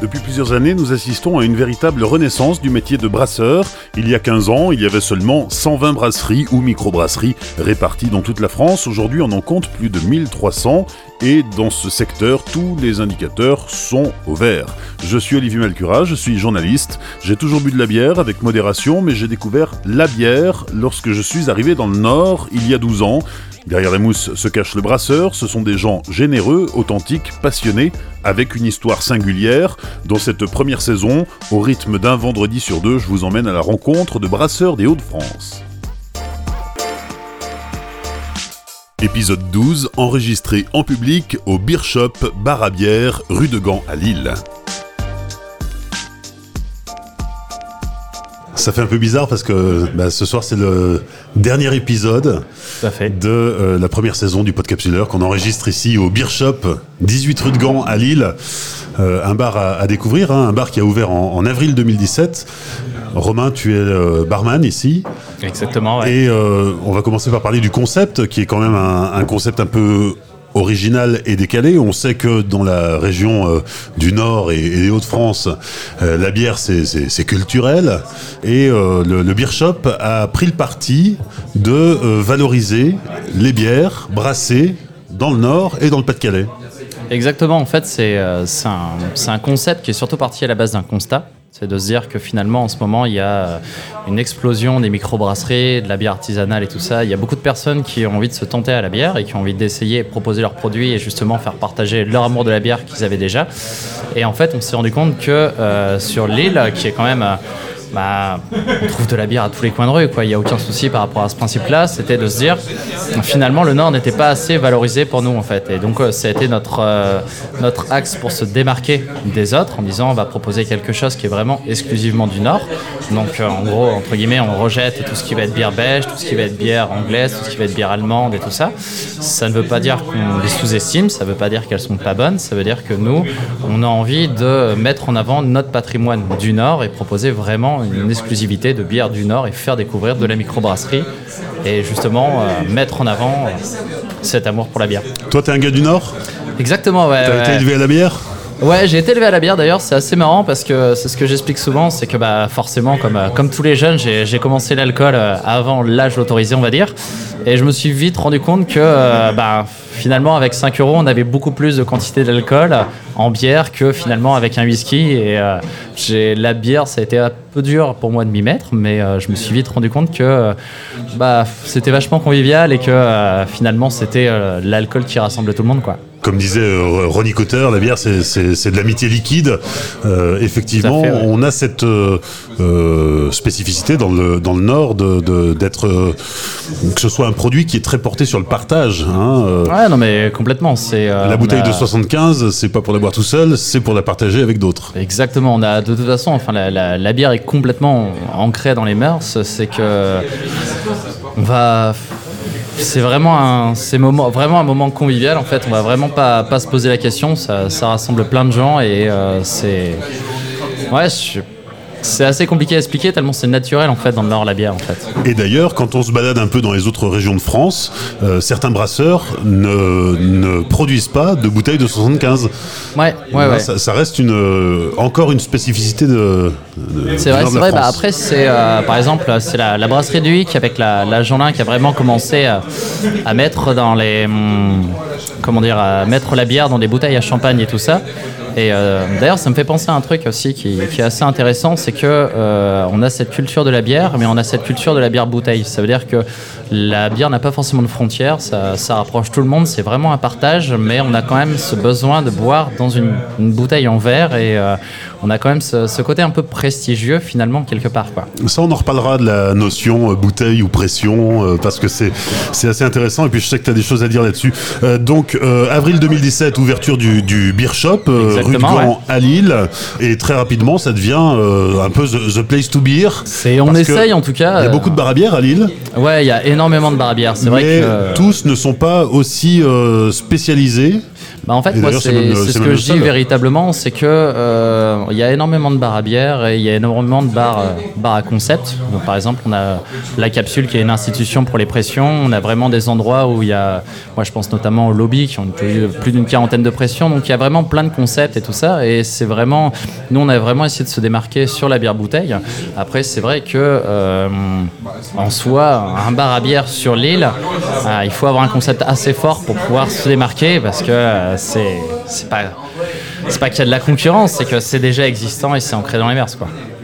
Depuis plusieurs années, nous assistons à une véritable renaissance du métier de brasseur. Il y a 15 ans, il y avait seulement 120 brasseries ou microbrasseries réparties dans toute la France. Aujourd'hui, on en compte plus de 1300 et dans ce secteur, tous les indicateurs sont au vert. Je suis Olivier Malcura, je suis journaliste. J'ai toujours bu de la bière avec modération, mais j'ai découvert la bière lorsque je suis arrivé dans le Nord il y a 12 ans. Derrière la mousse se cache le brasseur, ce sont des gens généreux, authentiques, passionnés, avec une histoire singulière. Dans cette première saison, au rythme d'un vendredi sur deux, je vous emmène à la rencontre de brasseurs des Hauts-de-France. Épisode 12, enregistré en public au Beer Shop Bar à bière, rue de Gand à Lille. Ça fait un peu bizarre parce que bah, ce soir c'est le dernier épisode de euh, la première saison du Podcapsuleur qu'on enregistre ici au Beer Shop, 18 rue de Gand à Lille. Euh, un bar à, découvrir, hein, un bar qui a ouvert en, avril 2017. Romain, tu es euh, barman ici. Exactement. Et on va commencer par parler du concept, qui est quand même un concept un peu original et décalé. On sait que dans la région euh, du Nord et, des Hauts-de-France, euh, la bière c'est culturel et euh, le, le, Beer Shop a pris le parti de valoriser les bières brassées dans le Nord et dans le Pas-de-Calais. Exactement, en fait c'est un, un concept qui est surtout parti à la base d'un constat. C'est de se dire que finalement, en ce moment, il y a euh, une explosion des microbrasseries, de la bière artisanale et tout ça. Il y a beaucoup de personnes qui ont envie de se tenter à la bière et qui ont envie d'essayer, proposer leurs produits et justement faire partager leur amour de la bière qu'ils avaient déjà. Et en fait, on s'est rendu compte que euh, sur l'île, qui est quand même... Euh, bah, on trouve de la bière à tous les coins de rue, quoi. Il n'y a aucun souci par rapport à ce principe-là. C'était de se dire, finalement, le Nord n'était pas assez valorisé pour nous, en fait. Et donc, euh, ça a été notre, euh, notre axe pour se démarquer des autres en disant, on va proposer quelque chose qui est vraiment exclusivement du Nord. Donc, euh, en gros, entre guillemets, on rejette tout ce qui va être bière belge, tout ce qui va être bière anglaise, tout ce qui va être bière allemande et tout ça. Ça ne veut pas dire qu'on les sous-estime, ça ne veut pas dire qu'elles sont pas bonnes, ça veut dire que nous, on a envie de mettre en avant notre patrimoine du Nord et proposer vraiment une exclusivité de bière du Nord et faire découvrir de la microbrasserie et justement euh, mettre en avant euh, cet amour pour la bière. Toi, tu es un gars du Nord? Exactement, ouais. T'as été élevé à la bière? Ouais, j'ai été élevé à la bière d'ailleurs, c'est assez marrant parce que c'est ce que j'explique souvent, c'est que bah, forcément, comme, euh, comme tous les jeunes, j'ai commencé l'alcool avant l'âge autorisé, on va dire. Et je me suis vite rendu compte que bah, finalement, avec 5 euros, on avait beaucoup plus de quantité d'alcool en bière que finalement avec un whisky. Et j'ai la bière, ça a été un peu dur pour moi de m'y mettre, mais je me suis vite rendu compte que bah, c'était vachement convivial et que finalement, c'était l'alcool qui rassemble tout le monde. quoi comme disait euh, Ronnie Cotter, la bière c'est de l'amitié liquide. Euh, effectivement, on a cette euh, spécificité dans le, dans le Nord d'être de, que ce soit un produit qui est très porté sur le partage. Hein, ouais, non mais complètement. C'est la bouteille de 75, c'est pas pour la boire tout seul, c'est pour la partager avec d'autres. Exactement. On a de toute façon, enfin la, la bière est complètement ancrée dans les mœurs. C'est que on va c'est vraiment un, c'est moment, vraiment un moment convivial en fait. On va vraiment pas, pas se poser la question. Ça, ça rassemble plein de gens et euh, c'est. Ouais, je c'est assez compliqué à expliquer tellement c'est naturel en fait dans le Nord la bière en fait. Et d'ailleurs, quand on se balade un peu dans les autres régions de France, euh, certains brasseurs ne, ne, produisent pas de bouteilles de 75. Ouais, ouais, ouais. Ça, reste une, euh, encore une spécificité de. c'est vrai, c'est vrai. Bah après, c'est euh, par exemple, c'est la, brasserie du Hic avec la, la Jeanlin qui a vraiment commencé à, à mettre dans les. Hum, comment dire, à mettre la bière dans des bouteilles à champagne et tout ça. Et euh, d'ailleurs, ça me fait penser à un truc aussi qui, est assez intéressant, c'est que euh, on a cette culture de la bière, mais on a cette culture de la bière bouteille. Ça veut dire que la bière n'a pas forcément de frontières, ça, rapproche tout le monde, c'est vraiment un partage, mais on a quand même ce besoin de boire dans une, bouteille en verre et euh, on a quand même ce, côté un peu prestigieux finalement quelque part. Quoi. Ça, on en reparlera de la notion bouteille ou pression parce que c'est assez intéressant et puis je sais que tu as des choses à dire là-dessus. donc, avril 2017, ouverture du, du Beer Shop rue à Lille. Et très rapidement, ça devient euh, un peu the, place to beer. on essaye en tout cas. Il y a beaucoup de bar à bière à Lille. Ouais, il y a énormément de bar à bière. C'est vrai que tous ne sont pas aussi euh, spécialisés. Bah en fait, moi, c'est ce que je dis véritablement, c'est que euh, il y a énormément de bars à bière et il y a énormément de bars, euh, bars à concept. Donc, par exemple, on a la capsule qui est une institution pour les pressions. On a vraiment des endroits où il y a, moi je pense notamment au lobby qui ont plus, plus d'une quarantaine de pressions. Donc il y a vraiment plein de concepts et tout ça. Et c'est vraiment, nous on a vraiment essayé de se démarquer sur la bière bouteille. Après, c'est vrai que euh, en soi, un bar à bière sur l'île, euh, il faut avoir un concept assez fort pour pouvoir se démarquer parce que euh, c'est pas pas qu'il y a de la concurrence, c'est que c'est déjà existant et c'est ancré dans les mers.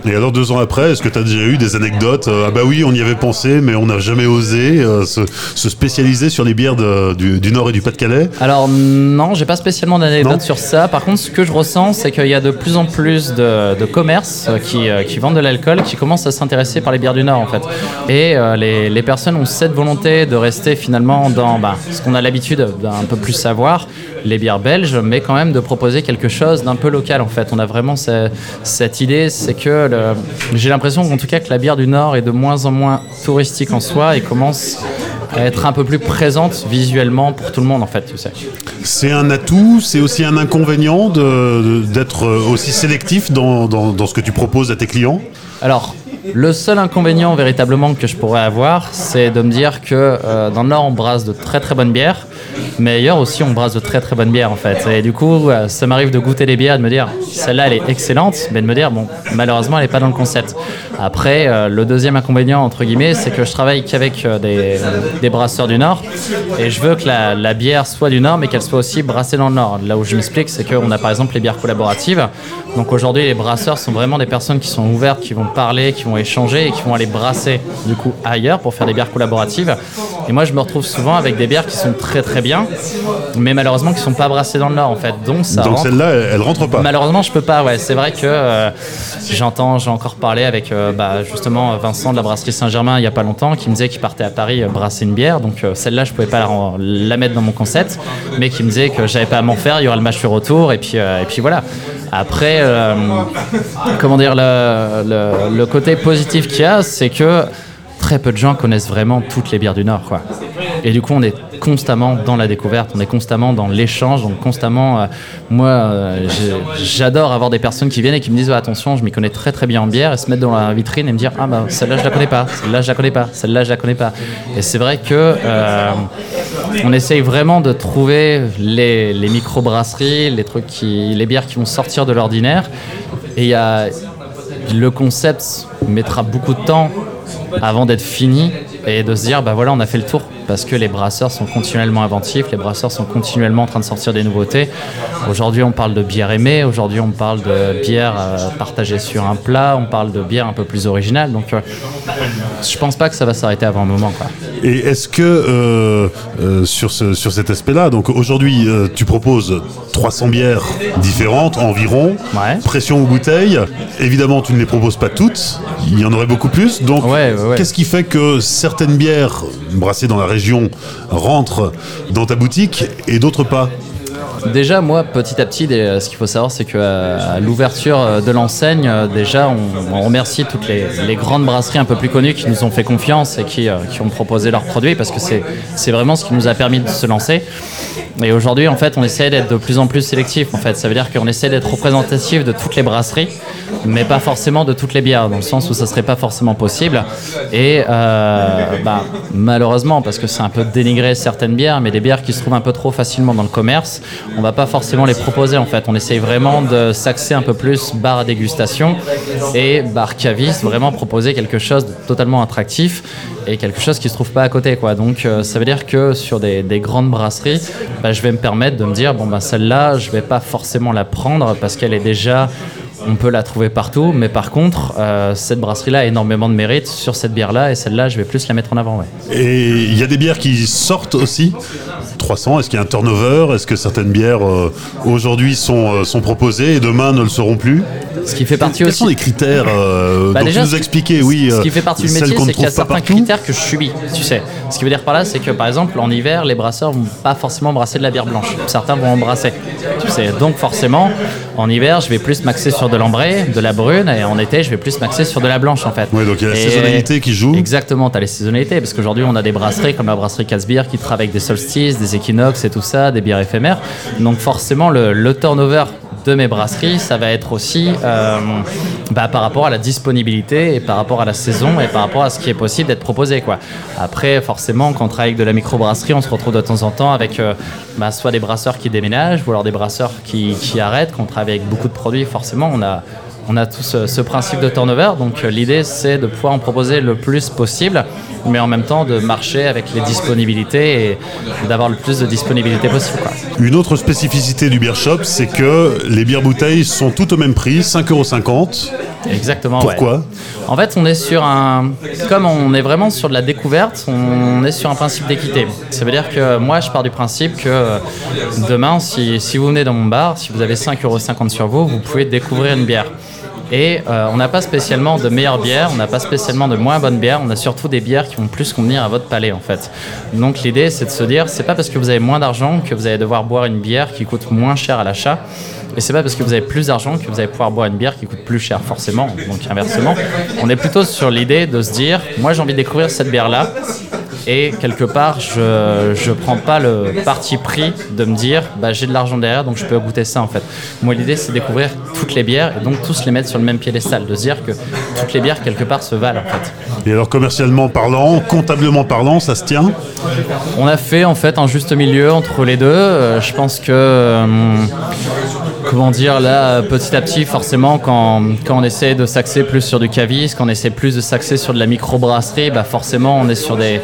Et alors deux ans après, est-ce que tu as déjà eu des anecdotes euh, Ah bah oui, on y avait pensé, mais on n'a jamais osé euh, se, se spécialiser sur les bières de- du, du Nord et du Pas-de-Calais? Alors non, j'ai pas spécialement d'anecdotes sur ça. Par contre, ce que je ressens, c'est qu'il y a de plus en plus de, de commerces euh, qui, qui vendent de l'alcool, qui commencent à s'intéresser par les bières du Nord en fait. Et euh, les, les personnes ont cette volonté de rester finalement dans bah, ce qu'on a l'habitude d'un peu plus savoir, les bières belges, mais quand même de proposer quelque chose d'un peu local en fait. On a vraiment ce- cette idée, c'est que le- j'ai l'impression qu'en tout cas que la bière du Nord est de moins en moins touristique en soi et commence à être un peu plus présente visuellement pour tout le monde en fait, tu sais. C'est un atout, c'est aussi un inconvénient d'être aussi sélectif dans, dans- dans ce que tu proposes à tes clients? Alors, le seul inconvénient véritablement que je pourrais avoir, c'est de me dire que euh, dans le Nord, on brasse de très très bonnes bières, mais ailleurs aussi, on brasse de très très bonnes bières en fait. Et du coup, euh, ça m'arrive de goûter les bières et de me dire, celle-là, elle est excellente, mais de me dire, bon, malheureusement, elle n'est pas dans le concept. Après, euh, le deuxième inconvénient, entre guillemets, c'est que je travaille qu'avec euh, des, des brasseurs du Nord, et je veux que la, la bière soit du Nord, mais qu'elle soit aussi brassée dans le Nord. Là où je m'explique, c'est qu'on a par exemple les bières collaboratives. Donc aujourd'hui, les brasseurs sont vraiment des personnes qui sont ouvertes, qui vont parler, qui vont échanger et qui vont aller brasser du coup ailleurs pour faire des bières collaboratives. Et moi, je me retrouve souvent avec des bières qui sont très très bien, mais malheureusement qui sont pas brassées dans le Nord en fait. Donc ça Donc rentre celle-là, elle, elle rentre pas. Malheureusement, je peux pas. Ouais, c'est vrai que euh, j'entends, j'ai encore parlé avec euh, bah, justement Vincent de la brasserie Saint-Germain il y a pas longtemps, qui me disait qu'il partait à Paris euh, brasser une bière. Donc celle-là, je pouvais pas la, mettre dans mon concept, mais qui me disait que j'avais pas à m'en faire. Il y aura le match retour et puis et puis voilà. Après, comment dire, le, le- le côté positif qu'il y a, c'est que très peu de gens connaissent vraiment toutes les bières du Nord, quoi. Et du coup, on est constamment dans la découverte, on est constamment dans l'échange, donc constamment. euh, moi, euh, j'adore avoir des personnes qui viennent et qui me disent Ouais, attention, je m'y connais très très bien en bière, et se mettre dans la vitrine et me dire ah bah celle-là je la connais pas, celle-là je la connais pas, celle-là je la connais pas. Et c'est vrai que euh, on essaye vraiment de trouver les, les micro-brasseries, les trucs les bières qui vont sortir de l'ordinaire. Et il y a le concept mettra beaucoup de temps avant d'être fini et de se dire bah voilà on a fait le tour parce que les brasseurs sont continuellement inventifs, les brasseurs sont continuellement en train de sortir des nouveautés. Aujourd'hui on parle de bière aimée, aujourd'hui on parle de bière euh, partagée sur un plat, on parle de bière un peu plus originale donc euh, je pense pas que ça va s'arrêter avant un moment quoi. Et est-ce que euh, euh, sur, ce, sur cet aspect-là, donc aujourd'hui euh, tu proposes 300 bières différentes environ, Ouais. pression aux bouteilles, évidemment tu ne les proposes pas toutes, il y en aurait beaucoup plus, donc Ouais, ouais, ouais. qu'est-ce qui fait que certaines bières brassées dans la région rentrent dans ta boutique et d'autres pas? Déjà, moi, petit à petit, des- ce qu'il faut savoir, c'est qu'à l'ouverture euh, de l'enseigne, euh, déjà, on, remercie toutes les, grandes brasseries un peu plus connues qui nous ont fait confiance et qui, euh, qui ont proposé leurs produits parce que c'est vraiment ce qui nous a permis de se lancer. Et aujourd'hui, en fait, on essaie d'être de plus en plus sélectif. En fait, ça veut dire qu'on essaie d'être représentatif de toutes les brasseries, mais pas forcément de toutes les bières, dans le sens où ça serait pas forcément possible. Et euh, bah, malheureusement, parce que c'est un peu dénigrer certaines bières, mais des bières qui se trouvent un peu trop facilement dans le commerce, on va pas forcément les proposer. En fait, on essaye vraiment de s'axer un peu plus bar à dégustation et bar caviste, vraiment proposer quelque chose de totalement attractif et quelque chose qui se trouve pas à côté, quoi. Donc, euh, ça veut dire que sur des, des grandes brasseries, bah, je vais me permettre de me dire bon bah celle-là, je vais pas forcément la prendre parce qu'elle est déjà on peut la trouver partout, mais par contre, euh, cette brasserie-là a énormément de mérite sur cette bière-là, et celle-là, je vais plus la mettre en avant. Et il y a des bières qui sortent aussi 300, est-ce qu'il y a un turnover? Est-ce que certaines bières euh, aujourd'hui sont, euh, sont proposées et demain ne le seront plus? Ce qui fait partie Quels aussi. sont les critères euh, Bah dont déjà, tu nous as expliqué Oui, Ce qui fait partie du métier, ne c'est qu'il y a certains critères que je subis, tu sais. Ce qui veut dire par là, c'est que par exemple, en hiver, les brasseurs vont pas forcément brasser de la bière blanche. Certains vont en brasser. Tu sais. Donc forcément, en hiver, je vais plus m'axer sur de l'ambré, de la brune, et en été, je vais plus m'axer sur de la blanche en fait. Ouais, donc il y a la Et- saisonnalité qui joue. Exactement, tu as les saisonnalités, parce qu'aujourd'hui on a des brasseries comme la brasserie Casbier qui travaille avec des solstices, des équinoxes et tout ça, des bières éphémères. Donc forcément le, turnover de mes brasseries, ça va être aussi euh, bah, par rapport à la disponibilité et par rapport à la saison et par rapport à ce qui est possible d'être proposé. Quoi. Après, forcément, quand on travaille avec de la microbrasserie, on se retrouve de temps en temps avec euh, bah, soit des brasseurs qui déménagent ou alors des brasseurs qui, qui arrêtent. Quand on travaille avec beaucoup de produits, forcément, on a on a tout ce, principe de turnover. Donc euh, l'idée, c'est de pouvoir en proposer le plus possible, mais en même temps de marcher avec les disponibilités et d'avoir le plus de disponibilité possible. Une autre spécificité du beer shop, c'est que les bières bouteilles sont toutes au même prix, 5,50€. Exactement. Pourquoi? En fait, on est sur un. Comme on est vraiment sur de la découverte, on est sur un principe d'équité. Ça veut dire que moi, je pars du principe que demain, si, si vous venez dans mon bar, si vous avez 5,50€ sur vous, vous pouvez découvrir une bière. Et euh, on n'a pas spécialement de meilleures bières, on n'a pas spécialement de moins bonnes bières, on a surtout des bières qui vont plus convenir à votre palais en fait. Donc l'idée c'est de se dire, c'est pas parce que vous avez moins d'argent que vous allez devoir boire une bière qui coûte moins cher à l'achat. Et c'est pas parce que vous avez plus d'argent que vous allez pouvoir boire une bière qui coûte plus cher, forcément. Donc inversement, on est plutôt sur l'idée de se dire, moi j'ai envie de découvrir cette bière-là, et quelque part, je ne prends pas le parti pris de me dire bah, j'ai de l'argent derrière, donc je peux goûter ça en fait. Moi, l'idée, c'est de découvrir toutes les bières et donc tous les mettre sur le même piédestal, de se dire que toutes les bières, quelque part, se valent en fait. Et alors, commercialement parlant, comptablement parlant, ça se tient? On a fait en fait un juste milieu entre les deux. Euh, je pense que. Euh, comment dire, là, petit à petit, forcément, quand, quand on essaie de s'axer plus sur du cavis, quand on essaie plus de s'axer sur de la microbrasserie, bah forcément, on est sur des,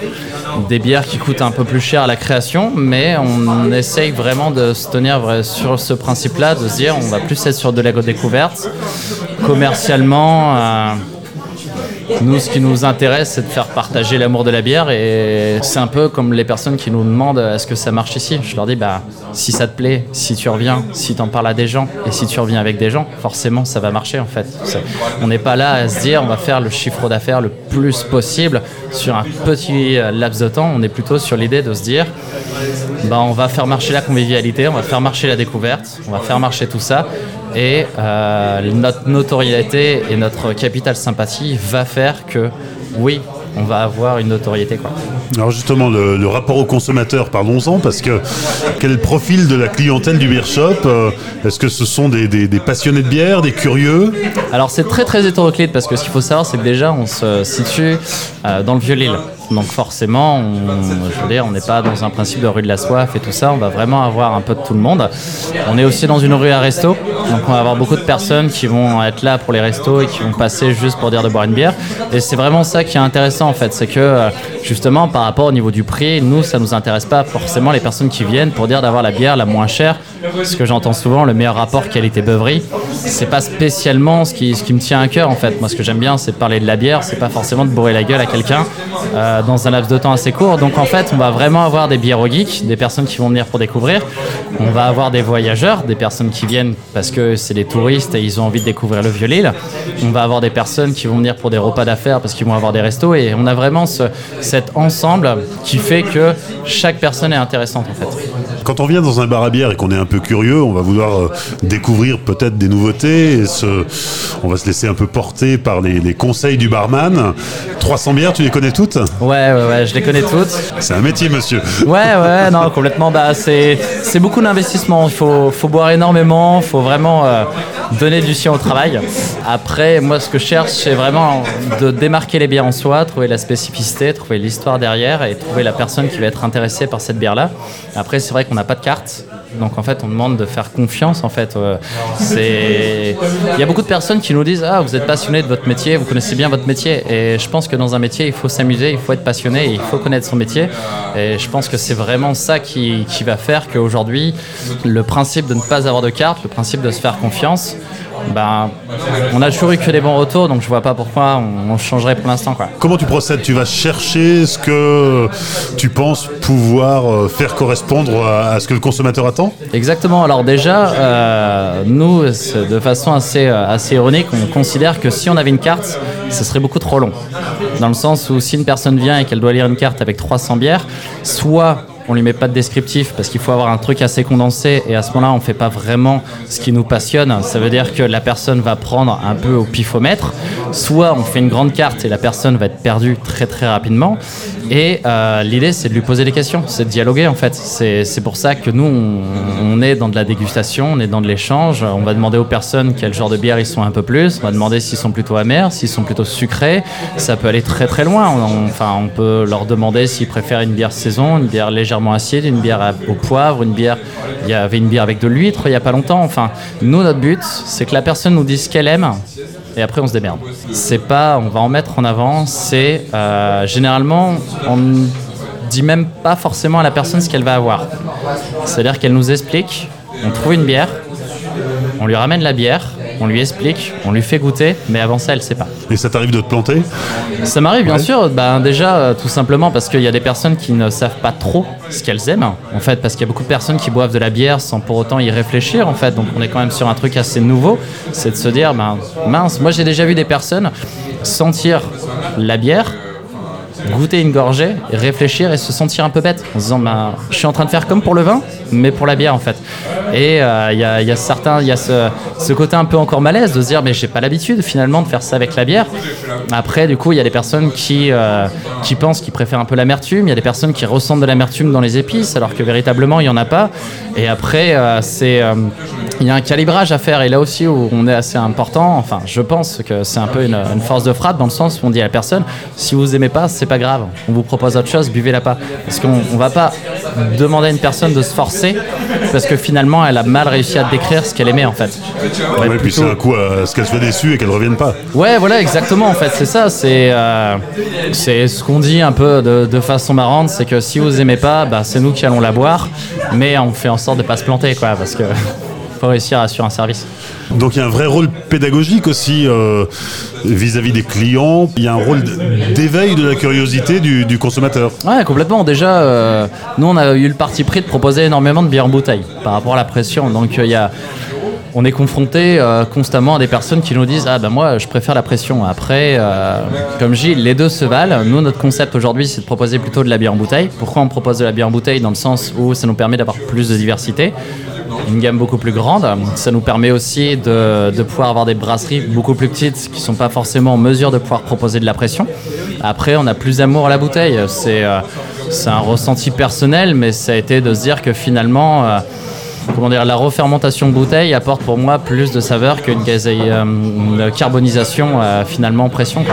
des bières qui coûtent un peu plus cher à la création, mais on essaye vraiment de se tenir sur ce principe-là, de se dire on va plus être sur de la découverte. Commercialement, euh, nous, ce qui nous intéresse, c'est de faire partager l'amour de la bière. Et c'est un peu comme les personnes qui nous demandent est-ce que ça marche ici? Je leur dis bah, si ça te plaît, si tu reviens, si tu en parles à des gens et si tu reviens avec des gens, forcément, ça va marcher en fait. On n'est pas là à se dire on va faire le chiffre d'affaires le plus possible sur un petit laps de temps. On est plutôt sur l'idée de se dire bah, on va faire marcher la convivialité, on va faire marcher la découverte, on va faire marcher tout ça et euh, notre notoriété et notre capital sympathie va faire que oui, on va avoir une notoriété. Quoi. Alors justement, le, rapport au consommateur, parlons-en, parce que quel est le profil de la clientèle du beer shop euh, Est-ce que ce sont des, passionnés de bière, des curieux? Alors c'est très très hétéroclite, parce que ce qu'il faut savoir, c'est que déjà on se situe euh, dans le Vieux-Lille. Donc forcément, on, je veux dire, on n'est pas dans un principe de rue de la soif et tout ça. On va vraiment avoir un peu de tout le monde. On est aussi dans une rue à resto, donc on va avoir beaucoup de personnes qui vont être là pour les restos et qui vont passer juste pour dire de boire une bière. Et c'est vraiment ça qui est intéressant en fait, c'est que euh, justement par rapport au niveau du prix, nous ça nous intéresse pas forcément les personnes qui viennent pour dire d'avoir la bière la moins chère. Ce que j'entends souvent, le meilleur rapport qualité-beuverie, c'est pas spécialement ce qui, ce qui me tient à cœur en fait. Moi ce que j'aime bien, c'est de parler de la bière, c'est pas forcément de bourrer la gueule à quelqu'un. Euh, dans un laps de temps assez court. Donc en fait, on va vraiment avoir des bières geeks, des personnes qui vont venir pour découvrir. On va avoir des voyageurs, des personnes qui viennent parce que c'est des touristes et ils ont envie de découvrir le Vieux-Lille. On va avoir des personnes qui vont venir pour des repas d'affaires parce qu'ils vont avoir des restos. Et on a vraiment ce, cet ensemble qui fait que chaque personne est intéressante en fait. Quand on vient dans un bar à bière et qu'on est un curieux, on va vouloir euh, découvrir peut-être des nouveautés. Et on va se laisser un peu porter par les, les conseils du barman. 300 bières, tu les connais toutes? Ouais, ouais, ouais, je les connais toutes. C'est un métier, monsieur. Ouais, ouais, non, complètement. Bah, c'est, c'est beaucoup d'investissement. Il faut, faut boire énormément, il faut vraiment euh, donner du sien au travail. Après, moi, ce que je cherche, c'est vraiment de démarquer les bières en soi, trouver la spécificité, trouver l'histoire derrière et trouver la personne qui va être intéressée par cette bière-là. Après, c'est vrai qu'on n'a pas de carte. Donc en fait, on demande de faire confiance. En fait, euh, il y a beaucoup de personnes qui nous disent ah vous êtes passionné de votre métier, vous connaissez bien votre métier. Et je pense que dans un métier, il faut s'amuser, il faut être passionné, il faut connaître son métier. Et je pense que c'est vraiment ça qui, qui va faire qu'aujourd'hui, le principe de ne pas avoir de carte, le principe de se faire confiance, ben, on a toujours eu que des bons retours, donc je vois pas pourquoi on, changerait pour l'instant. Comment tu procèdes? Tu vas chercher ce que tu penses pouvoir euh, faire correspondre à, ce que le consommateur attend? Exactement. Alors déjà, euh, nous, de façon assez, euh, assez ironique, on considère que si on avait une carte, ce serait beaucoup trop long. Dans le sens où si une personne vient et qu'elle doit lire une carte avec 300 bières, soit on lui met pas de descriptif parce qu'il faut avoir un truc assez condensé et à ce moment-là, on fait pas vraiment ce qui nous passionne. Ça veut dire que la personne va prendre un peu au pifomètre. Soit on fait une grande carte et la personne va être perdue très très rapidement. Et euh, l'idée, c'est de lui poser des questions, c'est de dialoguer en fait. C'est pour ça que nous, on, est dans de la dégustation, on est dans de l'échange. On va demander aux personnes quel genre de bière ils sont un peu plus. On va demander s'ils sont plutôt amers, s'ils sont plutôt sucrés. Ça peut aller très très loin. enfin, on peut leur demander s'ils préfèrent une bière saison, une bière légèrement acide, une bière au poivre, une bière. Il y avait une bière avec de l'huître il n'y a pas longtemps. Enfin, nous, notre but, c'est que la personne nous dise ce qu'elle aime et après on se démerde. C'est pas, on va en mettre en avant, c'est euh, généralement on dit même pas forcément à la personne ce qu'elle va avoir. C'est-à-dire qu'elle nous explique, on trouve une bière, on lui ramène la bière, on lui explique, on lui fait goûter, mais avant ça, elle sait pas. Et ça t'arrive de te planter? Ça m'arrive, bien sûr. Ben, déjà, euh, tout simplement parce qu'il y a des personnes qui ne savent pas trop ce qu'elles aiment, en fait, parce qu'il y a beaucoup de personnes qui boivent de la bière sans pour autant y réfléchir, en fait. Donc, on est quand même sur un truc assez nouveau, c'est de se dire, ben, mince, moi j'ai déjà vu des personnes sentir la bière goûter une gorgée, réfléchir et se sentir un peu bête en se disant bah, je suis en train de faire comme pour le vin, mais pour la bière en fait. Et il euh, y, a, certains, il y a ce, côté un peu encore malaise de se dire mais j'ai pas l'habitude finalement de faire ça avec la bière. Après, du coup, il y a des personnes qui, euh, qui pensent qu'ils préfèrent un peu l'amertume, il y a des personnes qui ressentent de l'amertume dans les épices alors que véritablement il y en a pas. Et après, euh, c'est il y a un calibrage à faire et là aussi où on est assez important. Enfin, je pense que c'est un peu une, une, force de frappe dans le sens où on dit à la personne si vous aimez pas, c'est pas grave. On vous propose autre chose, buvez-la pas. Parce qu'on ne va pas demander à une personne de se forcer parce que finalement elle a mal réussi à décrire ce qu'elle aimait en fait. Ouais, et puis c'est un coup à ce qu'elle soit déçue et qu'elle revienne pas. Ouais, voilà, exactement en fait, c'est ça. C'est euh, c'est ce qu'on dit un peu de, façon marrante, c'est que si vous aimez pas, bah, c'est nous qui allons la boire, mais on fait en sorte de pas se planter quoi, parce que faut réussir à assurer un service. Donc il y a un vrai rôle pédagogique aussi euh, vis-à-vis des clients. Il y a un rôle d'éveil de la curiosité du, consommateur. Ouais, complètement. Déjà, euh, nous on a eu le parti pris de proposer énormément de bières en bouteille par rapport à la pression. Donc euh, il y a on est confronté constamment à des personnes qui nous disent ah ben moi je préfère la pression. Après, comme je dis, les deux se valent. Nous notre concept aujourd'hui c'est de proposer plutôt de la bière en bouteille. Pourquoi on propose de la bière en bouteille dans le sens où ça nous permet d'avoir plus de diversité? Une gamme beaucoup plus grande. Ça nous permet aussi de, pouvoir avoir des brasseries beaucoup plus petites qui sont pas forcément en mesure de pouvoir proposer de la pression. Après, on a plus d'amour à la bouteille. C'est euh, un ressenti personnel, mais ça a été de se dire que finalement, euh, comment dire, la refermentation bouteille apporte pour moi plus de saveur qu'une euh, carbonisation finalement pression.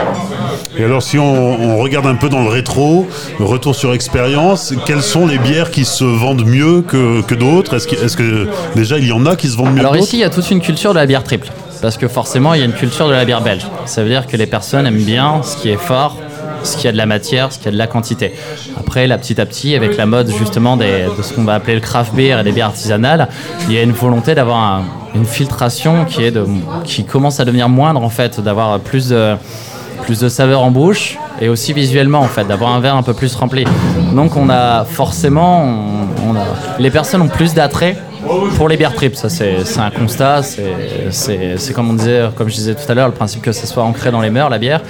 Et alors, si on, regarde un peu dans le rétro, retour sur expérience, quelles sont les bières qui se vendent mieux que, d'autres? Est-ce que, est que, déjà il y en a qui se vendent mieux Alors ici, il y a toute une culture de la bière triple. Parce que forcément, il y a une culture de la bière belge. Ça veut dire que les personnes aiment bien ce qui est fort, ce qui a de la matière, ce qui a de la quantité. Après, là, petit à petit, avec la mode justement de ce qu'on va appeler le craft beer et des bières artisanales, il y a une volonté d'avoir une filtration qui, est de, qui commence à devenir moindre en fait, d'avoir plus de plus de saveur en bouche et aussi visuellement en fait, d'avoir un verre un peu plus rempli. Donc on a forcément, les personnes ont plus d'attrait pour les bières trips, ça c'est un constat, c'est comme on disait, comme je disais tout à l'heure, le principe que ça soit ancré dans les mœurs, la bière,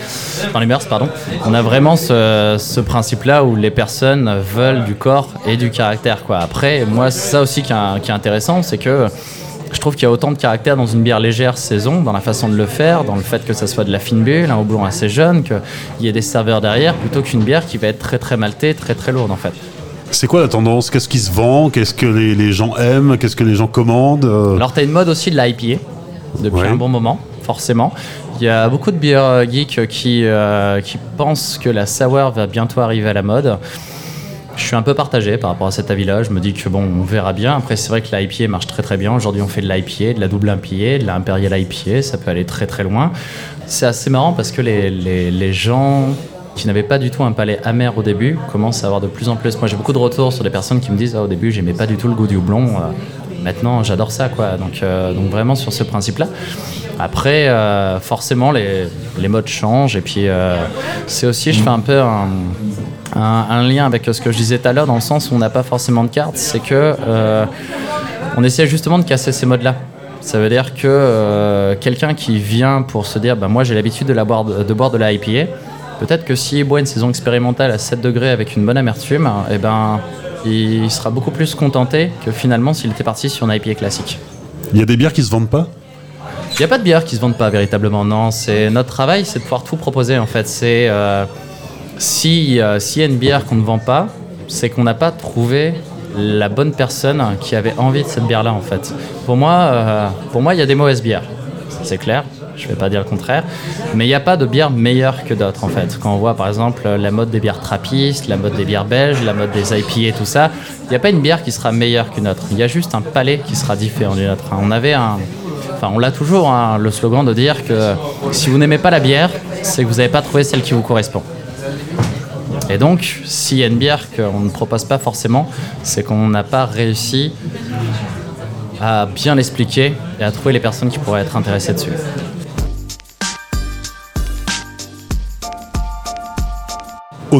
dans les mœurs, pardon. On a vraiment ce, ce principe-là où les personnes veulent du corps et du caractère. Quoi. Après, moi, c'est ça aussi qui est intéressant, c'est que je trouve qu'il y a autant de caractère dans une bière légère saison, dans la façon de le faire, dans le fait que ça soit de la fine bulle, un houblon assez jeune, qu'il y ait des serveurs derrière, plutôt qu'une bière qui va être très très maltée, très très lourde en fait. C'est quoi la tendance? Qu'est-ce qui se vend? Qu'est-ce que les, gens aiment? Qu'est-ce que les gens commandent? Euh Alors, tu as une mode aussi de l'IPA depuis un bon moment, forcément. Il y a beaucoup de bières geeks qui, euh, qui pensent que la sour va bientôt arriver à la mode. Je suis un peu partagé par rapport à cet avis-là. Je me dis que bon, on verra bien. Après, c'est vrai que l'IPA marche très très bien. Aujourd'hui, on fait de l'IPA, de la double IPA, de l'impérial IPA. Ça peut aller très très loin. C'est assez marrant parce que les, les, gens qui n'avaient pas du tout un palais amer au début commencent à avoir de plus en plus. Moi, j'ai beaucoup de retours sur des personnes qui me disent ah, au début, j'aimais pas du tout le goût du houblon. Euh, maintenant, j'adore ça, quoi. Donc, euh, donc vraiment sur ce principe-là. Après, euh, forcément, les, les, modes changent. Et puis, c'est aussi, je fais un peu un, lien avec ce que je disais tout à l'heure, dans le sens où on n'a pas forcément de cartes, c'est que euh, on essaie justement de casser ces modes-là. Ça veut dire que euh, quelqu'un qui vient pour se dire, bah, moi j'ai l'habitude de, boire de, boire de la IPA, peut-être que s'il boit une saison expérimentale à 7 degrés avec une bonne amertume, eh ben, il sera beaucoup plus contenté que finalement s'il était parti sur une IPA classique. Il y a des bières qui se vendent pas? Il n'y a pas de bières qui se vendent pas véritablement, non. C'est notre travail, c'est de pouvoir tout proposer en fait. C'est euh, si euh, s'il y a une bière qu'on ne vend pas, c'est qu'on n'a pas trouvé la bonne personne qui avait envie de cette bière-là en fait. Pour moi, euh, pour moi, il y a des mauvaises bières, c'est clair. Je ne vais pas dire le contraire, mais il n'y a pas de bière meilleure que d'autres en fait. Quand on voit par exemple la mode des bières trappistes, la mode des bières belges, la mode des IPA tout ça, il n'y a pas une bière qui sera meilleure qu'une autre. Il y a juste un palais qui sera différent d'une autre. On avait un, enfin on l'a toujours, hein, le slogan de dire que si vous n'aimez pas la bière, c'est que vous n'avez pas trouvé celle qui vous correspond. Et donc, s'il y a une bière qu'on ne propose pas forcément, c'est qu'on n'a pas réussi à bien l'expliquer et à trouver les personnes qui pourraient être intéressées dessus.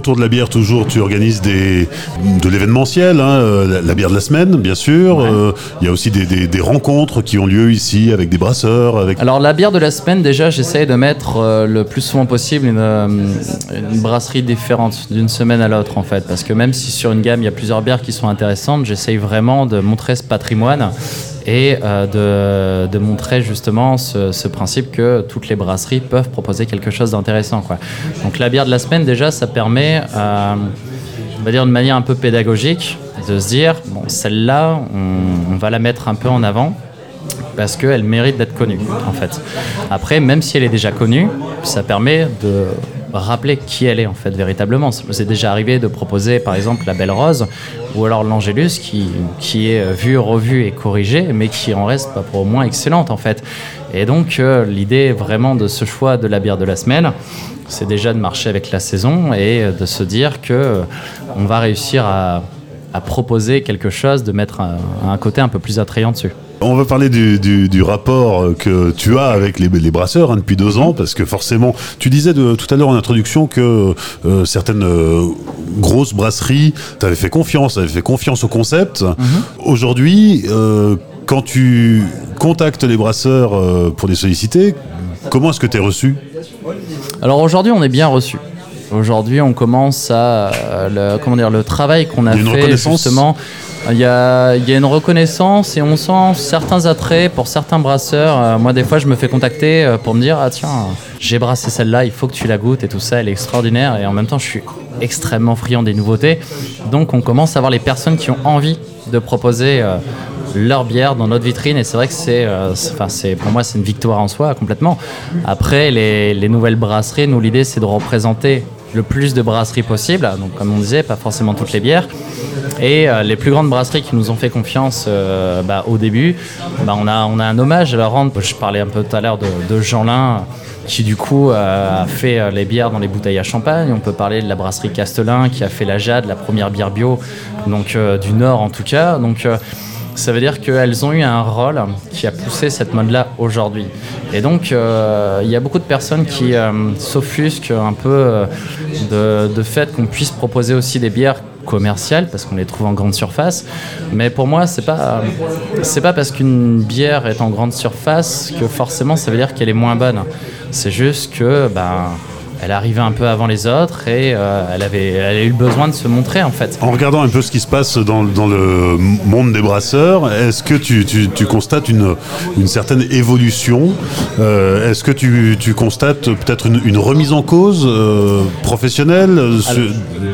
Autour de la bière, toujours, tu organises des, de l'événementiel, hein, euh, la, bière de la semaine, bien sûr. Ouais. Euh, Il y a aussi des, des- des rencontres qui ont lieu ici avec des brasseurs. Avec... Alors la bière de la semaine, déjà, j'essaye de mettre euh, le plus souvent possible une, euh, une brasserie différente d'une semaine à l'autre, en fait. Parce que même si sur une gamme, il y a plusieurs bières qui sont intéressantes, j'essaye vraiment de montrer ce patrimoine et euh, de, montrer justement ce, principe que toutes les brasseries peuvent proposer quelque chose d'intéressant. Donc la bière de la semaine, déjà, ça permet, euh, on va dire de manière un peu pédagogique, de se dire, bon, celle-là, on- on va la mettre un peu en avant parce qu'elle mérite d'être connue en fait. Après, même si elle est déjà connue, ça permet de rappeler qui elle est en fait véritablement. C'est déjà arrivé de proposer par exemple la Belle Rose ou alors l'Angélus qui, qui est vue, revue et corrigée, mais qui en reste pas pour au moins excellente en fait. Et donc euh, l'idée vraiment de ce choix de la bière de la semaine, c'est déjà de marcher avec la saison et de se dire que euh, on va réussir à, proposer quelque chose, de mettre un côté un peu plus attrayant dessus. On va parler du, du- du rapport que tu as avec les, les brasseurs hein, depuis deux ans, parce que forcément, tu disais de, tout à l'heure en introduction que euh, certaines euh, grosses brasseries t'avaient fait confiance, avaient fait confiance au concept. Aujourd'hui, euh, quand tu contactes les brasseurs euh, pour les solliciter, comment est-ce que tu es reçu? Alors aujourd'hui, on est bien reçu. Aujourd'hui, on commence à euh, le, comment dire le travail qu'on a fait justement. Il y, a, il y a une reconnaissance et on sent certains attraits pour certains brasseurs. Euh, moi, des fois, je me fais contacter euh, pour me dire ah tiens, j'ai brassé celle-là, il faut que tu la goûtes et tout ça, elle est extraordinaire. Et en même temps, je suis extrêmement friand des nouveautés. Donc, on commence à avoir les personnes qui ont envie de proposer euh, leur bière dans notre vitrine et c'est vrai que c'est, euh, c'est- enfin, c'est pour moi c'est une victoire en soi complètement. Après les, les nouvelles brasseries, nous l'idée c'est de représenter le plus de brasseries possible, donc comme on disait, pas forcément toutes les bières. Et euh, les plus grandes brasseries qui nous ont fait confiance euh, bah, au début, bah, on, a, un hommage à leur rendre. Je parlais un peu tout à l'heure de, Jeanlin, qui du coup euh, a fait les bières dans les bouteilles à champagne. On peut parler de la brasserie Castelin, qui a fait la Jade, la première bière bio, donc du Nord en tout cas. Donc ça veut dire qu'elles ont eu un rôle qui a poussé cette mode-là aujourd'hui. Et donc, euh, il y a beaucoup de personnes qui euh, s'offusquent un peu euh, de, fait qu'on puisse proposer aussi des bières commerciales parce qu'on les trouve en grande surface. Mais pour moi, c'est pas c'est pas parce qu'une bière est en grande surface que forcément ça veut dire qu'elle est moins bonne. C'est juste que ben elle arrivait un peu avant les autres et euh, elle avait elle a eu le besoin de se montrer en fait. En regardant un peu ce qui se passe dans, dans le monde des brasseurs, est-ce que tu, tu- tu constates une, une certaine évolution Euh, Est-ce que tu, tu constates peut-être une, une remise en cause euh, professionnelle sur-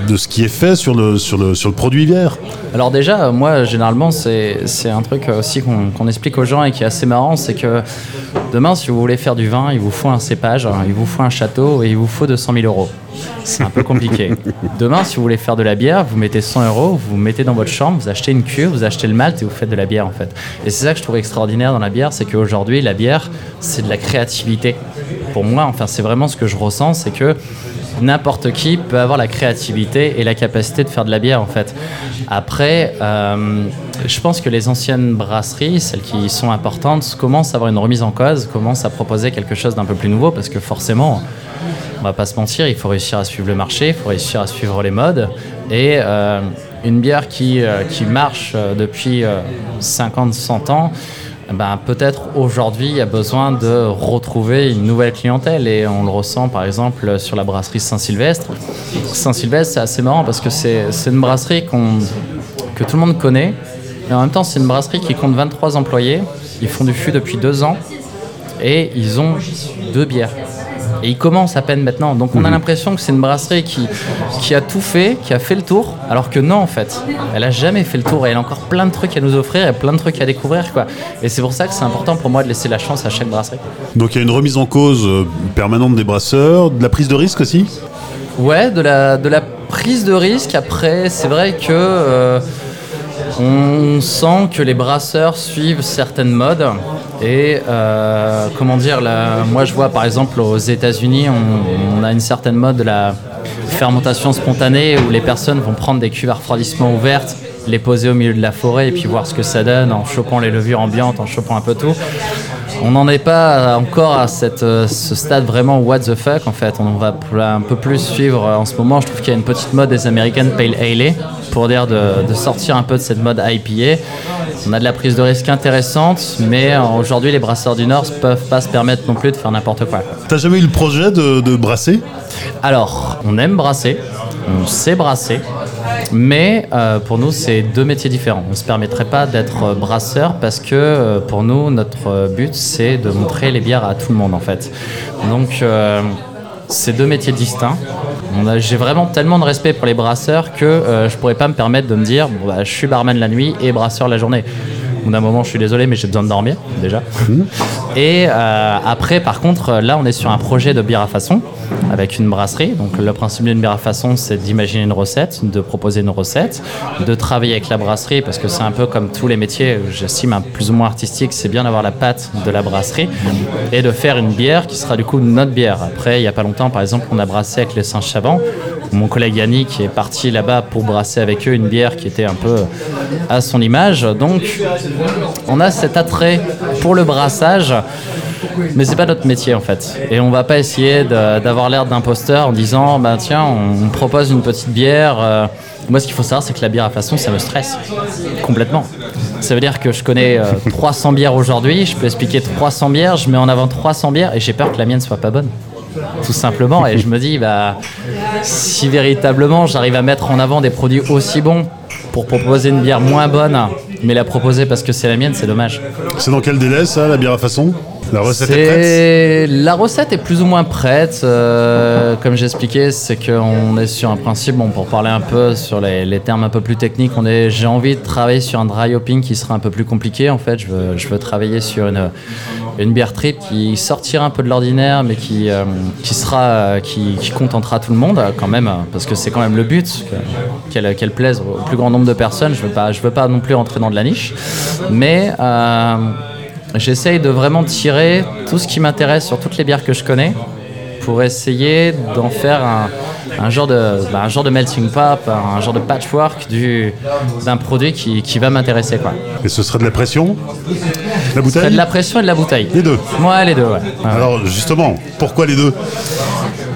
de ce qui est fait sur le, sur le, sur le produit bière Alors déjà, moi, généralement, c'est un truc aussi qu'on qu'on explique aux gens et qui est assez marrant, c'est que demain, si vous voulez faire du vin, il vous faut un cépage, hein, il vous faut un château et il vous faut 200 000 euros. C'est un peu compliqué. Demain, si vous voulez faire de la bière, vous mettez 100 euros, vous mettez dans votre chambre, vous achetez une cuve, vous achetez le malt et vous faites de la bière en fait. Et c'est ça que je trouve extraordinaire dans la bière, c'est qu'aujourd'hui, la bière, c'est de la créativité. Pour moi, enfin, c'est vraiment ce que je ressens, c'est que n'importe qui peut avoir la créativité et la capacité de faire de la bière en fait. Après, euh, je pense que les anciennes brasseries, celles qui sont importantes, commencent à avoir une remise en cause, commencent à proposer quelque chose d'un peu plus nouveau parce que forcément, on va pas se mentir, il faut réussir à suivre le marché, il faut réussir à suivre les modes. Et euh, une bière qui, euh, qui marche depuis 50-100 ans, ben, peut-être aujourd'hui il y a besoin de retrouver une nouvelle clientèle et on le ressent par exemple sur la brasserie Saint-Sylvestre. Saint-Sylvestre c'est assez marrant parce que c'est une brasserie que tout le monde connaît. Et en même temps, c'est une brasserie qui compte 23 employés. Ils font du fût depuis deux ans et ils ont deux bières. Et ils commencent à peine maintenant. Donc on a l'impression que c'est une brasserie qui, qui a tout fait, qui a fait le tour, alors que non en fait. Elle a jamais fait le tour et elle a encore plein de trucs à nous offrir et plein de trucs à découvrir. Quoi. Et c'est pour ça que c'est important pour moi de laisser la chance à chaque brasserie. Donc il y a une remise en cause euh, permanente des brasseurs, de la prise de risque aussi? Ouais, de la, de la prise de risque. Après, c'est vrai que euh, on sent que les brasseurs suivent certaines modes. Et euh, comment dire, moi je vois par exemple aux États-Unis, on, a une certaine mode de la fermentation spontanée où les personnes vont prendre des cuves à refroidissement ouvertes, les poser au milieu de la forêt et puis voir ce que ça donne en chopant les levures ambiantes, en chopant un peu tout. On n'en est pas encore à euh, ce stade vraiment what the fuck en fait. On va un peu plus suivre euh, en ce moment. Je trouve qu'il y a une petite mode des American Pale Ale pour dire de, de sortir un peu de cette mode IPA. On a de la prise de risque intéressante, mais euh, aujourd'hui les brasseurs du Nord ne peuvent pas se permettre non plus de faire n'importe quoi. T'as jamais eu le projet de, de brasser? Alors, on aime brasser, on sait brasser, mais euh, pour nous, c'est deux métiers différents. On ne se permettrait pas d'être brasseur parce que euh, pour nous, notre but, c'est de montrer les bières à tout le monde en fait. Donc, euh, c'est deux métiers distincts. J'ai vraiment tellement de respect pour les brasseurs que euh, je pourrais pas me permettre de me dire bon, bah, je suis barman la nuit et brasseur la journée. Au bout d'un moment, je suis désolé, mais j'ai besoin de dormir déjà. Et euh, après, par contre, là, on est sur un projet de bière à façon avec une brasserie. Donc, le principe d'une bière à façon, c'est d'imaginer une recette, de proposer une recette, de travailler avec la brasserie parce que c'est un peu comme tous les métiers, j'estime un plus ou moins artistique, c'est bien d'avoir la patte de la brasserie et de faire une bière qui sera du coup notre bière. Après, il n'y a pas longtemps, par exemple, on a brassé avec les Saint-Chavant. Mon collègue Yannick est parti là-bas pour brasser avec eux une bière qui était un peu à son image. Donc, on a cet attrait pour le brassage. Mais c'est pas notre métier en fait. Et on va pas essayer d'avoir l'air d'imposteur en disant bah tiens, on, propose une petite bière. euh, moi, ce qu'il faut savoir, c'est que la bière à façon, ça me stresse complètement. Ça veut dire que je connais euh, 300 bières aujourd'hui, je peux expliquer 300 bières, je mets en avant 300 bières et j'ai peur que la mienne soit pas bonne. Tout simplement. Et je me dis, bah, si véritablement j'arrive à mettre en avant des produits aussi bons pour proposer une bière moins bonne, mais la proposer parce que c'est la mienne, c'est dommage. C'est dans quel délai ça, la bière à façon? La recette est, prête La recette est plus ou moins prête. euh, comme j'expliquais, c'est qu'on est sur un principe, bon, pour parler un peu sur les, termes un peu plus techniques, on est, j'ai envie de travailler sur un dry hopping qui sera un peu plus compliqué. En fait, je veux, travailler sur une, une bière trip qui sortira un peu de l'ordinaire, mais qui, euh, qui sera, qui, contentera tout le monde quand même, parce que c'est quand même le but que- qu'elle, plaise au plus grand nombre de personnes. Je veux pas, veux pas non plus rentrer dans de la niche, mais euh, J'essaye de vraiment tirer tout ce qui m'intéresse sur toutes les bières que je connais pour essayer d'en faire un, un genre de, bah, un genre de melting pot, un genre de patchwork du- d'un produit qui, qui va m'intéresser. quoi. Et ce serait de la pression? La bouteille? de la pression et de la bouteille. Les deux. Ouais, les deux, ouais. Ouais. Alors justement, pourquoi les deux?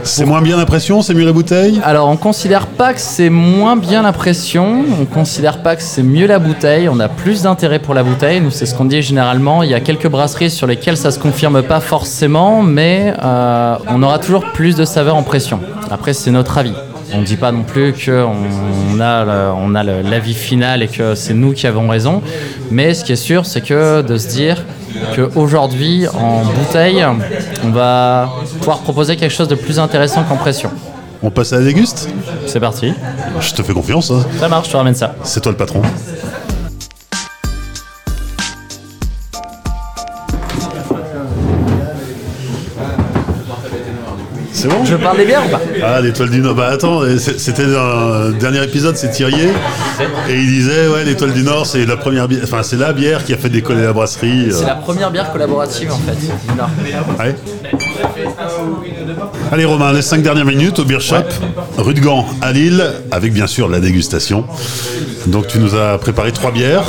C'est moins bien la pression, c'est mieux la bouteille? Alors, on considère pas que c'est moins bien la pression, on considère pas que c'est mieux la bouteille, on a plus d'intérêt pour la bouteille, nous c'est ce qu'on dit généralement, il y a quelques brasseries sur lesquelles ça se confirme pas forcément, mais euh, on aura toujours plus de saveur en pression. Après, c'est notre avis. On ne dit pas non plus qu'on a, le- on a l'avis final et que c'est nous qui avons raison, mais ce qui est sûr, c'est que de se dire qu'aujourd'hui, en bouteille, on va pouvoir proposer quelque chose de plus intéressant qu'en pression. On passe à la déguste? C'est parti. Je te fais confiance, hein. Ça marche, je te ramène ça. c'est toi le patron. C'est bon Je parle des bières ou pas Ah, l'étoile du Nord. Bah attends, c'était dans le dernier épisode, c'est Thierry. Et il disait, ouais, l'étoile du Nord, c'est la première bière, enfin, c'est la bière qui a fait décoller la brasserie. euh. C'est la première bière collaborative en fait. du Nord. Ouais. Allez Romain, les 5 dernières minutes au Beer Shop, rue de Gand à Lille, avec bien sûr la dégustation. Donc tu nous as préparé trois bières.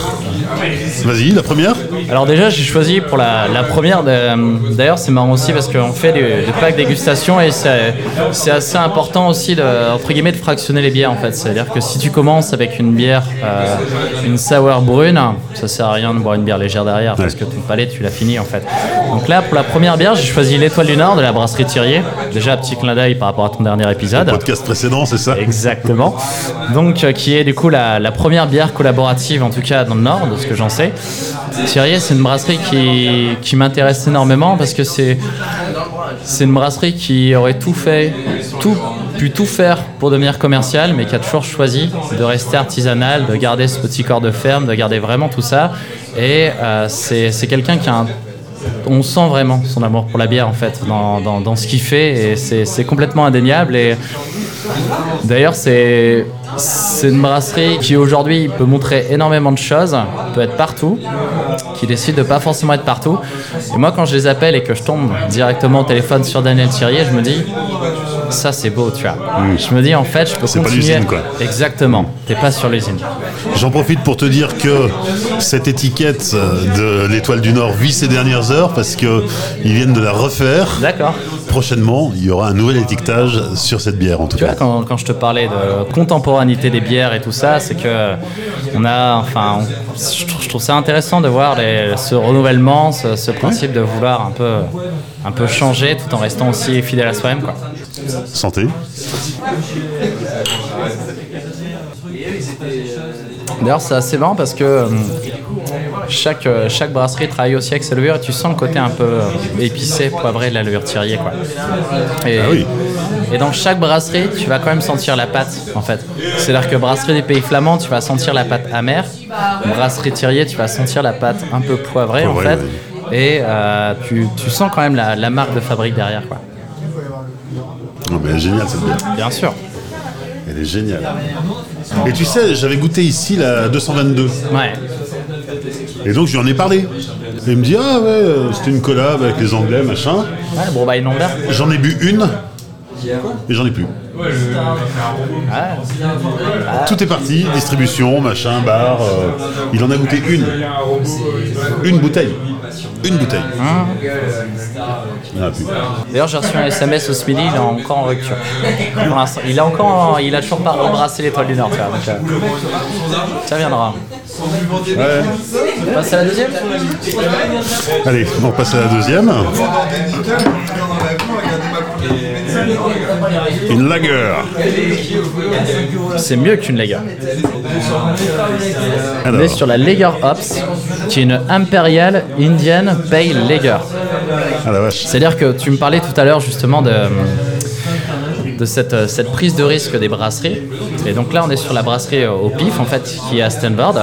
Vas-y, la première Alors déjà, j'ai choisi pour la, la première. D'ailleurs, c'est marrant aussi parce qu'on fait des, des packs dégustation et c'est assez important aussi de, entre guillemets de fractionner les bières en fait. C'est-à-dire que si tu commences avec une bière, euh, une sour brune, ça sert à rien de boire une bière légère derrière parce que ton palais tu l'as fini en fait. Donc là, pour la première bière, j'ai choisi l'Étoile du Nord de la brasserie Thirier. Déjà, petit clin d'œil par rapport à ton dernier épisode. Podcast précédent, c'est ça Exactement. Donc, euh, qui est du coup la, la première bière collaborative, en tout cas dans le Nord, de ce que j'en sais. Thierry, c'est une brasserie qui, m'intéresse énormément parce que c'est une brasserie qui aurait tout fait, tout, pu tout faire pour devenir commerciale, mais qui a toujours choisi de rester artisanale, de garder ce petit corps de ferme, de garder vraiment tout ça. Et euh, c'est quelqu'un qui a un on sent vraiment son amour pour la bière en fait dans, dans- ce qu'il fait et c'est complètement indéniable et d'ailleurs c'est c'est une brasserie qui aujourd'hui peut montrer énormément de choses peut être partout qui décide de pas forcément être partout. Et moi quand je les appelle et que je tombe directement au téléphone sur Daniel Thierry je me dis ça c'est beau tu vois. Je me dis en fait je peux C'est pas continuer. l'usine, quoi. exactement. T'es pas sur l'usine. J'en profite pour te dire que cette étiquette de l'étoile du Nord vit ses dernières heures parce que ils viennent de la refaire. d'accord Prochainement, il y aura un nouvel étiquetage sur cette bière en tout Tu vois, cas. quand, quand je te parlais de contemporanéité des bières et tout ça, c'est que on a, enfin, on- je, trouve, ça intéressant de voir les- ce renouvellement, ce, ce principe de vouloir un peu, un peu changer tout en restant aussi fidèle à soi-même, quoi. Santé. D'ailleurs, c'est assez marrant parce que euh, chaque, euh, chaque brasserie travaille aussi avec sa levure et tu sens le côté un peu euh, épicé, poivré de la levure Thirier, quoi. Et, Ah oui. et dans chaque brasserie, tu vas quand même sentir la pâte, en fait. C'est-à-dire que brasserie des pays flamands, tu vas sentir la pâte amère. Brasserie Thirier, tu vas sentir la pâte un peu poivrée, en Poivrée, fait. oui. Et euh, tu, tu sens quand même la, la marque de fabrique derrière, quoi. Non, mais elle est géniale cette bière. Bien sûr. Elle est géniale. Et tu sais, j'avais goûté ici la 222. Ouais. Et donc je lui en ai parlé. Et il me dit Ah ouais, euh, c'était une collab avec les Anglais, machin. Ouais, le Bourbaille Lambert. J'en ai bu une. Et j'en ai plus. Ouais. Tout est parti, distribution, machin, bar. euh, il en a goûté une. Une bouteille. Une bouteille. Il en a plus. D'ailleurs, j'ai reçu un SMS ce midi, il est encore en rupture. Pour l'instant, il est encore, en- il a toujours pas rebrassé l'étoile du Nord, vois. Donc, euh, ça viendra. Ouais. On passe à la deuxième Allez, on passe à la deuxième. Une lager. C'est mieux qu'une Lager. On est sur la Lager Ops, qui est une Imperial Indian Pale Lager. ah. C'est-à-dire que tu me parlais tout à l'heure justement de, de cette, cette prise de risque des brasseries. Et donc là, on est sur la brasserie euh, au pif, en fait, qui est à Stanford.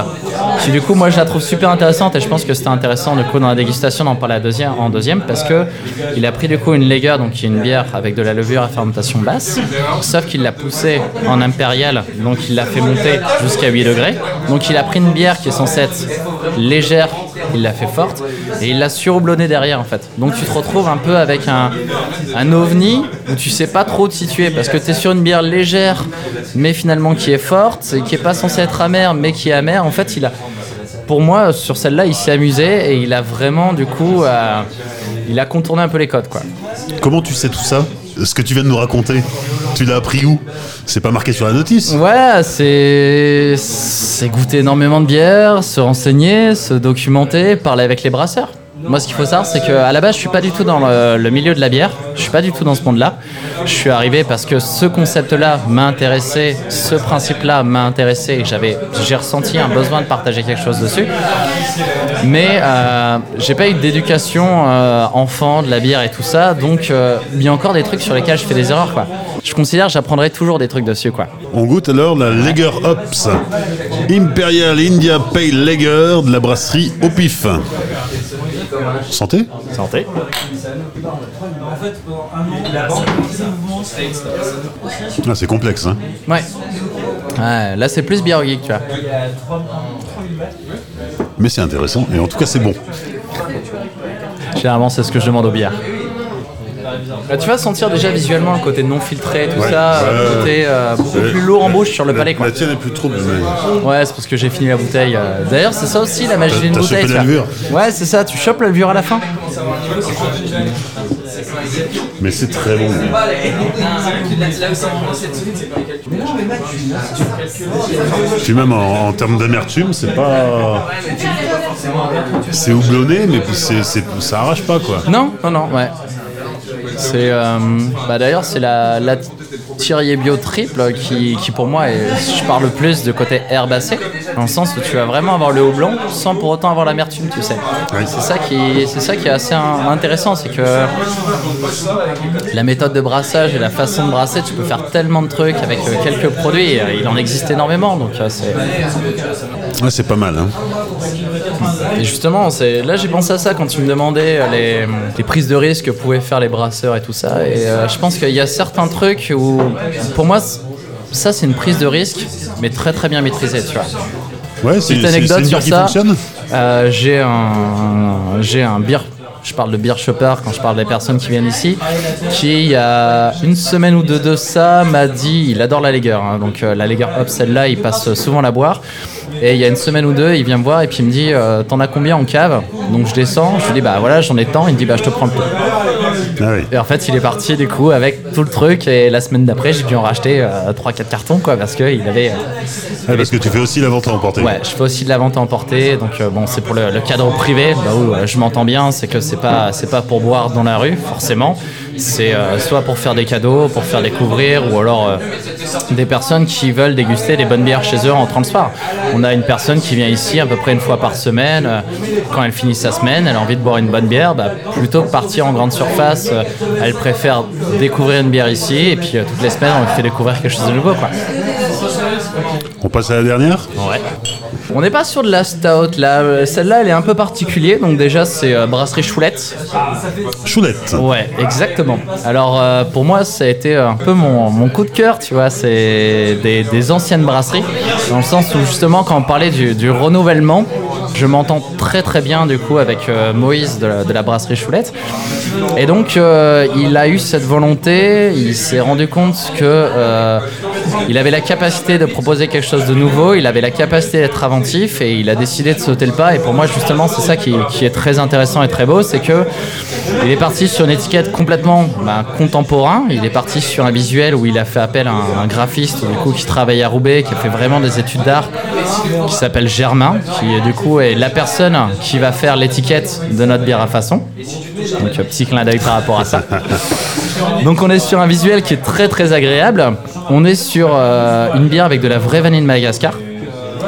Du coup, moi, je la trouve super intéressante et je pense que c'était intéressant du coup dans la dégustation d'en parler deuxième, en deuxième parce que il a pris du coup une Lager, donc qui est une bière avec de la levure à fermentation basse, sauf qu'il l'a poussée en impérial, donc il l'a fait monter jusqu'à 8 degrés. Donc il a pris une bière qui est censée être légère, il l'a fait forte et il l'a surhoublonnée derrière en fait. Donc tu te retrouves un peu avec un, un ovni où tu sais pas trop te situer parce que tu es sur une bière légère mais finalement qui est forte et qui est pas censée être amère mais qui est amère. En fait, il a pour moi sur celle-là, il s'est amusé et il a vraiment du coup euh, il a contourné un peu les codes quoi. Comment tu sais tout ça? Ce que tu viens de nous raconter, tu l'as appris où? C'est pas marqué sur la notice Ouais, c'est c'est goûter énormément de bière, se renseigner, se documenter, parler avec les brasseurs. Moi, ce qu'il faut savoir, c'est qu'à la base, je suis pas du tout dans le, milieu de la bière. Je suis pas du tout dans ce monde-là. Je suis arrivé parce que ce concept-là m'a intéressé, ce principe-là m'a intéressé j'avais, j'ai ressenti un besoin de partager quelque chose dessus. Mais euh, j'ai pas eu d'éducation euh, enfant de la bière et tout ça, donc euh, il y a encore des trucs sur lesquels je fais des erreurs, quoi. Je considère que j'apprendrai toujours des trucs dessus, quoi. On goûte alors la Lager Ops Imperial India Pale Lager de la brasserie au pif. Santé Santé. Ah, c'est complexe, hein Ouais. Ouais, là, c'est plus bière geek, tu vois. mais c'est intéressant et en tout cas c'est bon. Généralement, c'est ce que je demande aux bières. Bah, tu vas sentir déjà visuellement le côté non filtré, tout Ouais. ça, Ouais, le côté euh, beaucoup plus lourd en bouche sur le La, palais. Quoi. la tienne est plus trouble. mais- Ouais, c'est parce que j'ai fini la bouteille. euh. D'ailleurs, c'est ça aussi la magie d'une bouteille. chopé tu la vois. levure. Ouais, c'est ça, tu chopes la levure à la fin. Mais c'est très bon. Puis même en, en termes d'amertume, c'est pas. C'est houblonné, mais c'est, c'est- ça arrache pas quoi. Non, non, non, ouais. C'est. euh, bah D'ailleurs, c'est la, la Thierry Bio triple qui, qui, pour moi, est, je parle le plus de côté herbacé, dans le sens où tu vas vraiment avoir le houblon sans pour autant avoir l'amertume, tu sais. C'est ça qui, c'est ça qui est assez in- intéressant, c'est que la méthode de brassage et la façon de brasser, tu peux faire tellement de trucs avec euh, quelques produits. Il en existe énormément, donc euh, c'est. Ouais, c'est pas mal. Hein. Et justement, c'est là j'ai pensé à ça quand tu me demandais euh, les, les prises de risque que pouvaient faire les brasseurs et tout ça. Et euh, je pense qu'il y a certains trucs où, pour moi, ça c'est une prise de risque, mais très très bien maîtrisée, tu vois. Ouais, c'est, anecdote une bière sur ça. Euh, j'ai un, j'ai un beer. Je parle de beer shopper quand je parle des personnes qui viennent ici, qui il y a une semaine ou deux de ça m'a dit, il adore la Lager, hein, donc euh, la Lager Hop celle-là il passe souvent la boire. Et il y a une semaine ou deux, il vient me voir et puis il me dit, euh, t'en as combien en cave? Donc je descends, je lui dis bah voilà j'en ai tant, il me dit bah je te prends le tout. Ah oui. Et en fait il est parti du coup avec tout le truc et la semaine d'après j'ai dû en racheter euh, 3-4 cartons quoi parce qu'il avait... euh, Ouais, parce que tu fais aussi la vente à emporter. Ouais, je fais aussi de la vente à emporter, donc euh, bon, c'est pour le, le cadre privé, là où euh, je m'entends bien, c'est que c'est pas, c'est pas pour boire dans la rue, forcément. C'est euh, soit pour faire des cadeaux, pour faire découvrir, ou alors euh, des personnes qui veulent déguster des bonnes bières chez eux en rentrant le soir. On a une personne qui vient ici à peu près une fois par semaine. euh, quand elle finit sa semaine, elle a envie de boire une bonne bière, bah, plutôt que partir en grande surface, euh, elle préfère découvrir une bière ici, et puis euh, toutes les semaines, on lui fait découvrir quelque chose de nouveau, quoi. On passe à la dernière? Ouais. On n'est pas sur de la stout là. Celle-là, elle est un peu particulière. Donc déjà, c'est euh, brasserie Choulette. Choulette. Ouais, exactement. Alors euh, pour moi, ça a été un peu mon, mon coup de cœur, tu vois. C'est des, des anciennes brasseries, dans le sens où justement, quand on parlait du, du renouvellement, je m'entends très très bien du coup avec euh, Moïse de la, de la brasserie Choulette. Et donc, il a eu cette volonté. Il s'est rendu compte que il avait la capacité de proposer quelque chose de nouveau. Il avait la capacité d'être inventif et il a décidé de sauter le pas. Et pour moi, justement, c'est ça qui, qui est très intéressant et très beau, c'est que il est parti sur une étiquette complètement bah, contemporain. Il est parti sur un visuel où il a fait appel à un, un graphiste du coup qui travaille à Roubaix, qui a fait vraiment des études d'art, qui s'appelle Germain, qui est, du coup est la personne qui va faire l'étiquette de notre bière à façon. Donc petit clin d'œil par rapport à ça. Donc on est sur un visuel qui est très très agréable. On est sur euh, une bière avec de la vraie vanille de Madagascar.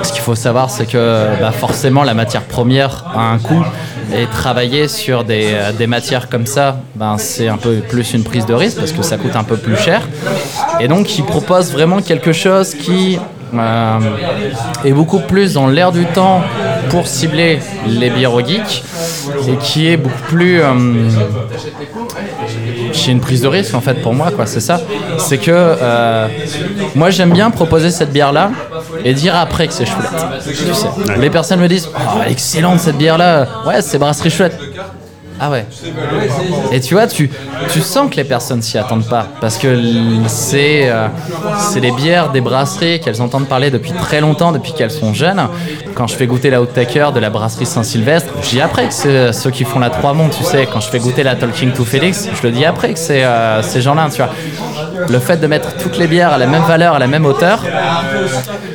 Ce qu'il faut savoir, c'est que bah, forcément la matière première a un coût et travailler sur des, euh, matières comme ça, ben, c'est un peu plus une prise de risque parce que ça coûte un peu plus cher. Et donc il propose vraiment quelque chose qui euh, est beaucoup plus dans l'air du temps pour cibler les geek et qui est beaucoup plus est une prise de risque en fait pour moi quoi c'est ça. C'est que euh, moi j'aime bien proposer cette bière là et dire après que c'est chouette. Tu sais. les personnes me disent oh, excellente cette bière là ouais c'est brasserie chouette ah ouais. Et tu vois, tu, tu sens que les personnes s'y attendent pas. Parce que c'est euh, les bières des brasseries qu'elles entendent parler depuis très longtemps, depuis qu'elles sont jeunes. Quand je fais goûter la Outtaker de la brasserie Saint-Sylvestre, je dis après que c'est ceux qui font la Trois Monts, tu sais. Quand je fais goûter la Talking to Félix, je le dis après que c'est euh, ces gens-là, tu vois. Le fait de mettre toutes les bières à la même valeur, à la même hauteur,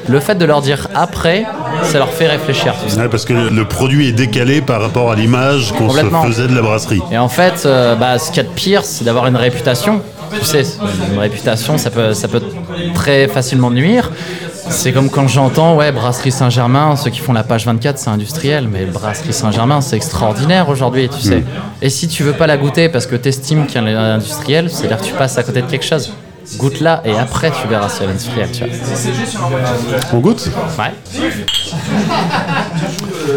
le fait de leur dire après, ça leur fait réfléchir. Ouais, parce que le produit est décalé par rapport à l'image qu'on se faisait de la brasserie. Et en fait, euh, bah, ce qu'il y a de pire, c'est d'avoir une réputation. Tu sais, une réputation, ça peut, ça peut très facilement nuire. C'est comme quand j'entends, ouais, Brasserie Saint-Germain, ceux qui font la page 24, c'est industriel, mais Brasserie Saint-Germain, c'est extraordinaire aujourd'hui, tu sais. Et si tu veux pas la goûter parce que tu estimes qu'elle est industrielle, c'est-à-dire que tu passes à côté de quelque chose. Goûte-la et après tu verras si elle est industrielle, tu vois. On goûte Ouais.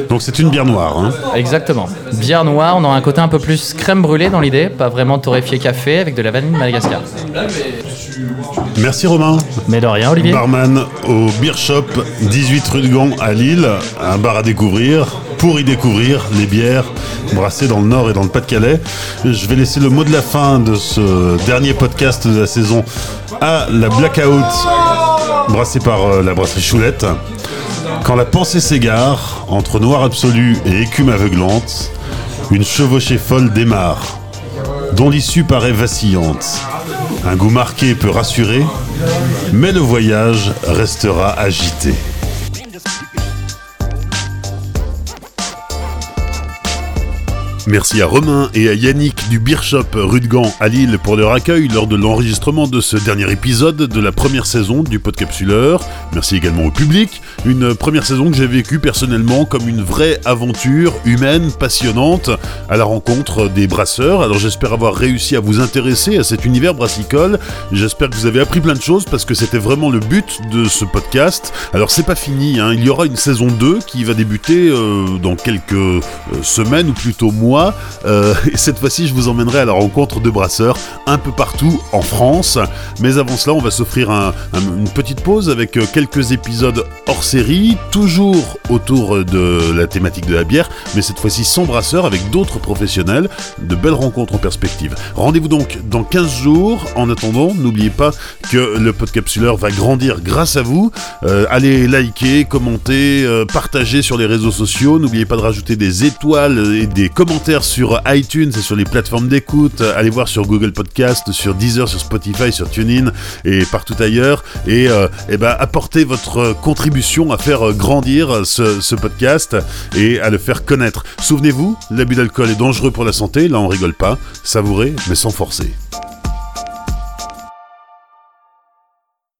Donc c'est une bière noire. hein. Exactement. Bière noire, on aura un côté un peu plus crème brûlée dans l'idée, pas vraiment torréfié café avec de la vanille de Madagascar. Merci Romain. Mais de rien, Olivier. Barman au Beer Shop, 18 rue de Gand à Lille. Un bar à découvrir. Pour y découvrir les bières brassées dans le Nord et dans le Pas-de-Calais. Je vais laisser le mot de la fin de ce dernier podcast de la saison à la Blackout brassée par euh, la brasserie Choulette. Quand la pensée s'égare, entre noir absolu et écume aveuglante, une chevauchée folle démarre, dont l'issue paraît vacillante. Un goût marqué peut rassurer, mais le voyage restera agité. Merci à Romain et à Yannick du Beer Shop rue de Gand à Lille pour leur accueil lors de l'enregistrement de ce dernier épisode de la première saison du Podcapsuleur. Merci également au public. Une première saison que j'ai vécue personnellement comme une vraie aventure humaine, passionnante, à la rencontre des brasseurs. Alors j'espère avoir réussi à vous intéresser à cet univers brassicole. J'espère que vous avez appris plein de choses parce que c'était vraiment le but de ce podcast. Alors c'est pas fini, hein. il y aura une saison 2 qui va débuter euh, dans quelques euh, semaines ou plutôt mois euh, et cette fois-ci, je vous emmènerai à la rencontre de brasseurs un peu partout en France. Mais avant cela, on va s'offrir une petite pause avec euh, quelques épisodes hors série, toujours autour de la thématique de la bière, mais cette fois-ci sans brasseurs, avec d'autres professionnels. De belles rencontres en perspective. Rendez-vous donc dans 15 jours. En attendant, n'oubliez pas que le podcapsuleur va grandir grâce à vous. Euh, allez liker, commenter, partager sur les réseaux sociaux. N'oubliez pas de rajouter des étoiles et des commentaires sur iTunes et sur les plateformes d'écoute. Allez voir sur Google Podcast, sur Deezer, sur Spotify, sur TuneIn et partout ailleurs. Et, euh, eh ben, apportez votre contribution à faire grandir ce, ce podcast et à le faire connaître. Souvenez-vous, l'abus d'alcool est dangereux pour la santé. Là, on rigole pas. Savourez, mais sans forcer.